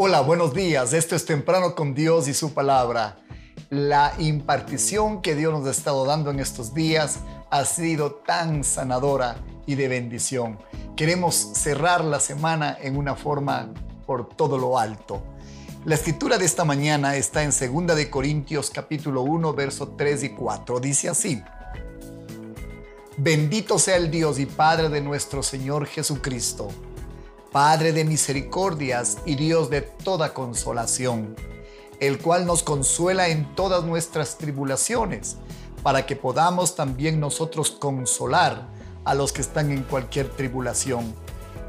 Hola, buenos días. Esto es Temprano con Dios y su palabra. La impartición que Dios nos ha estado dando en estos días ha sido tan sanadora y de bendición. Queremos cerrar la semana en una forma por todo lo alto. La escritura de esta mañana está en 2 de Corintios capítulo 1 verso 3 y 4. Dice así: Bendito sea el Dios y Padre de nuestro Señor Jesucristo Padre de misericordias y Dios de toda consolación, el cual nos consuela en todas nuestras tribulaciones, para que podamos también nosotros consolar a los que están en cualquier tribulación,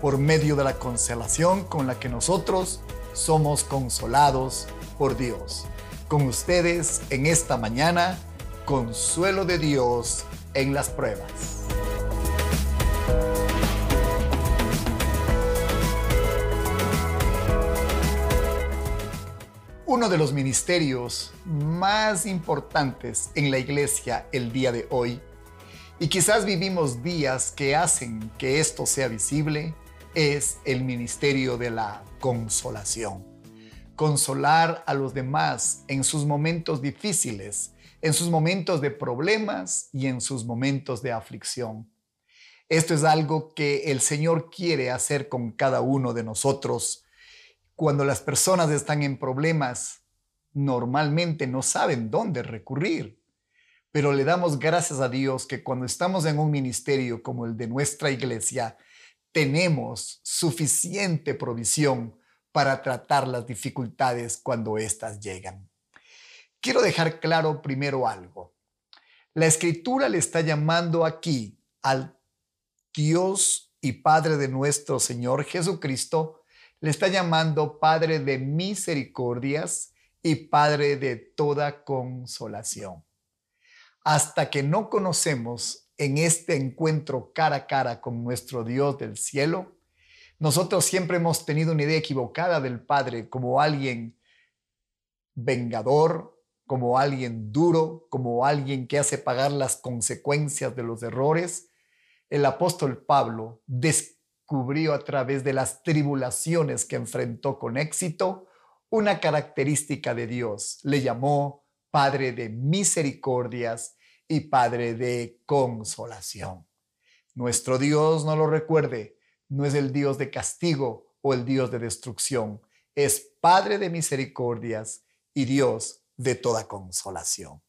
por medio de la consolación con la que nosotros somos consolados por Dios. Con ustedes en esta mañana, consuelo de Dios en las pruebas. Uno de los ministerios más importantes en la iglesia el día de hoy, y quizás vivimos días que hacen que esto sea visible, es el ministerio de la consolación. Consolar a los demás en sus momentos difíciles, en sus momentos de problemas y en sus momentos de aflicción. Esto es algo que el Señor quiere hacer con cada uno de nosotros cuando las personas están en problemas, normalmente no saben dónde recurrir. Pero le damos gracias a Dios que cuando estamos en un ministerio como el de nuestra iglesia, tenemos suficiente provisión para tratar las dificultades cuando éstas llegan. Quiero dejar claro primero algo. La escritura le está llamando aquí al Dios y Padre de nuestro Señor Jesucristo le está llamando Padre de misericordias y Padre de toda consolación. Hasta que no conocemos en este encuentro cara a cara con nuestro Dios del cielo, nosotros siempre hemos tenido una idea equivocada del Padre como alguien vengador, como alguien duro, como alguien que hace pagar las consecuencias de los errores. El apóstol Pablo cubrió a través de las tribulaciones que enfrentó con éxito una característica de Dios. Le llamó Padre de misericordias y Padre de consolación. Nuestro Dios, no lo recuerde, no es el Dios de castigo o el Dios de destrucción, es Padre de misericordias y Dios de toda consolación.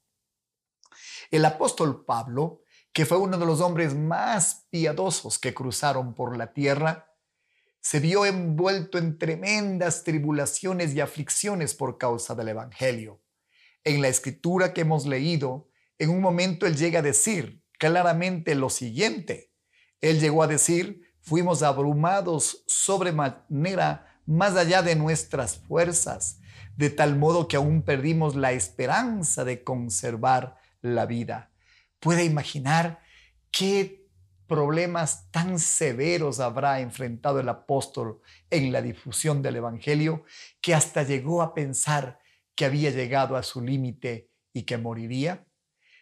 El apóstol Pablo que fue uno de los hombres más piadosos que cruzaron por la tierra, se vio envuelto en tremendas tribulaciones y aflicciones por causa del Evangelio. En la escritura que hemos leído, en un momento él llega a decir claramente lo siguiente. Él llegó a decir, fuimos abrumados sobremanera más allá de nuestras fuerzas, de tal modo que aún perdimos la esperanza de conservar la vida puede imaginar qué problemas tan severos habrá enfrentado el apóstol en la difusión del Evangelio que hasta llegó a pensar que había llegado a su límite y que moriría.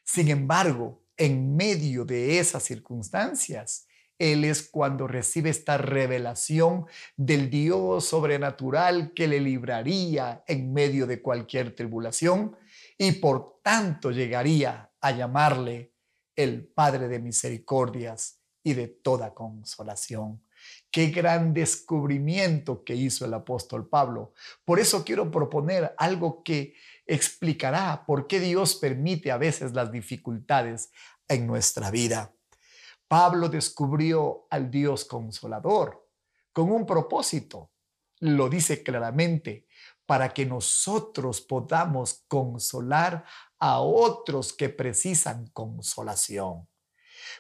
Sin embargo, en medio de esas circunstancias, él es cuando recibe esta revelación del Dios sobrenatural que le libraría en medio de cualquier tribulación y por tanto llegaría a llamarle el Padre de misericordias y de toda consolación. Qué gran descubrimiento que hizo el apóstol Pablo. Por eso quiero proponer algo que explicará por qué Dios permite a veces las dificultades en nuestra vida. Pablo descubrió al Dios consolador con un propósito. Lo dice claramente, para que nosotros podamos consolar a otros que precisan consolación.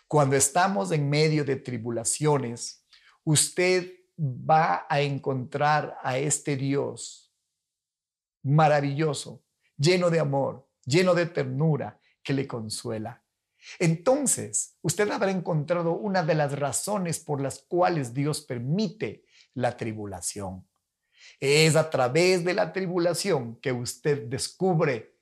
Cuando estamos en medio de tribulaciones, usted va a encontrar a este Dios maravilloso, lleno de amor, lleno de ternura, que le consuela. Entonces, usted habrá encontrado una de las razones por las cuales Dios permite la tribulación. Es a través de la tribulación que usted descubre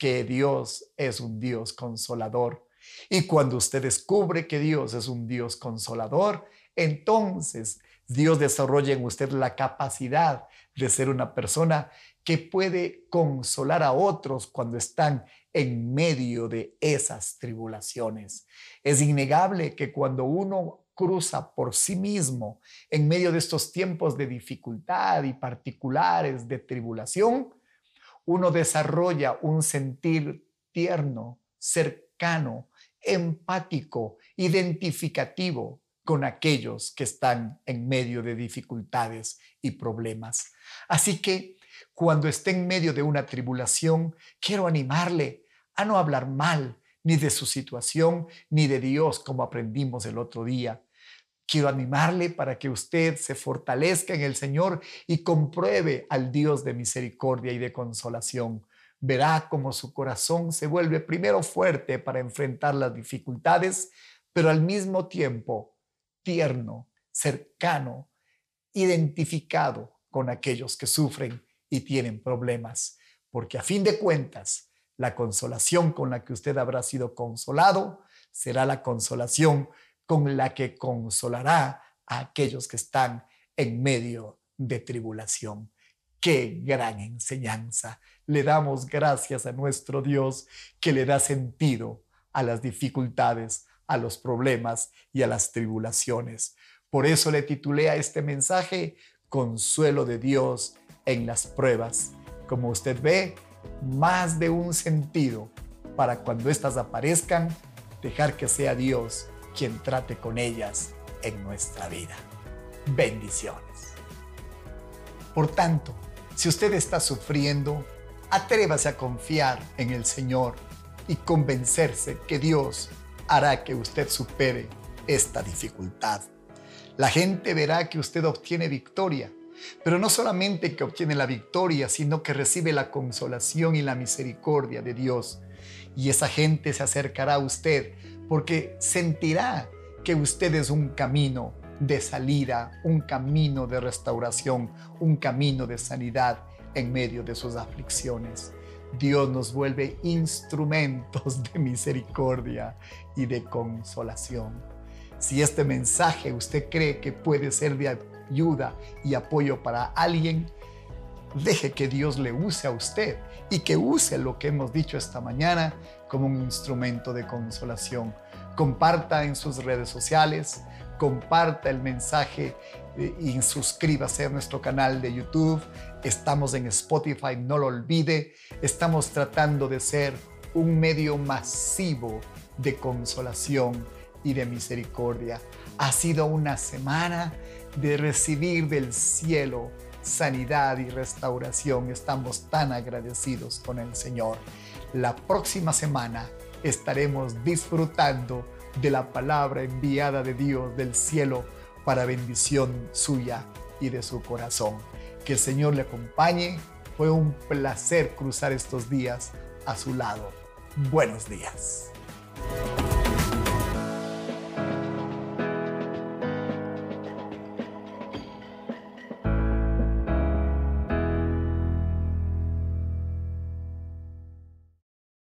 que Dios es un Dios consolador Y cuando usted descubre que Dios es un Dios consolador, entonces Dios desarrolla en usted la capacidad de ser una persona que puede consolar a otros cuando están en medio de esas tribulaciones. Es innegable que cuando uno cruza por sí mismo en medio de estos tiempos de dificultad y particulares de tribulación, uno desarrolla un sentir tierno, cercano, empático, identificativo con aquellos que están en medio de dificultades y problemas. Así que cuando esté en medio de una tribulación, quiero animarle a no hablar mal ni de su situación ni de Dios como aprendimos el otro día. Quiero animarle para que usted se fortalezca en el Señor y compruebe al Dios de misericordia y de consolación. Verá cómo su corazón se vuelve primero fuerte para enfrentar las dificultades, pero al mismo tiempo tierno, cercano, identificado con aquellos que sufren y tienen problemas, porque a fin de cuentas, la consolación con la que usted habrá sido consolado será la consolación con la que consolará a aquellos que están en medio de tribulación. Qué gran enseñanza. Le damos gracias a nuestro Dios que le da sentido a las dificultades, a los problemas y a las tribulaciones. Por eso le titulé a este mensaje Consuelo de Dios en las pruebas. Como usted ve, más de un sentido para cuando éstas aparezcan, dejar que sea Dios quien trate con ellas en nuestra vida. Bendiciones. Por tanto, si usted está sufriendo, atrévase a confiar en el Señor y convencerse que Dios hará que usted supere esta dificultad. La gente verá que usted obtiene victoria pero no solamente que obtiene la victoria, sino que recibe la consolación y la misericordia de Dios. Y esa gente se acercará a usted porque sentirá que usted es un camino de salida, un camino de restauración, un camino de sanidad en medio de sus aflicciones. Dios nos vuelve instrumentos de misericordia y de consolación. Si este mensaje usted cree que puede ser de ayuda y apoyo para alguien, deje que Dios le use a usted y que use lo que hemos dicho esta mañana como un instrumento de consolación. Comparta en sus redes sociales, comparta el mensaje eh, y suscríbase a nuestro canal de YouTube. Estamos en Spotify, no lo olvide. Estamos tratando de ser un medio masivo de consolación y de misericordia. Ha sido una semana de recibir del cielo sanidad y restauración. Estamos tan agradecidos con el Señor. La próxima semana estaremos disfrutando de la palabra enviada de Dios del cielo para bendición suya y de su corazón. Que el Señor le acompañe. Fue un placer cruzar estos días a su lado. Buenos días.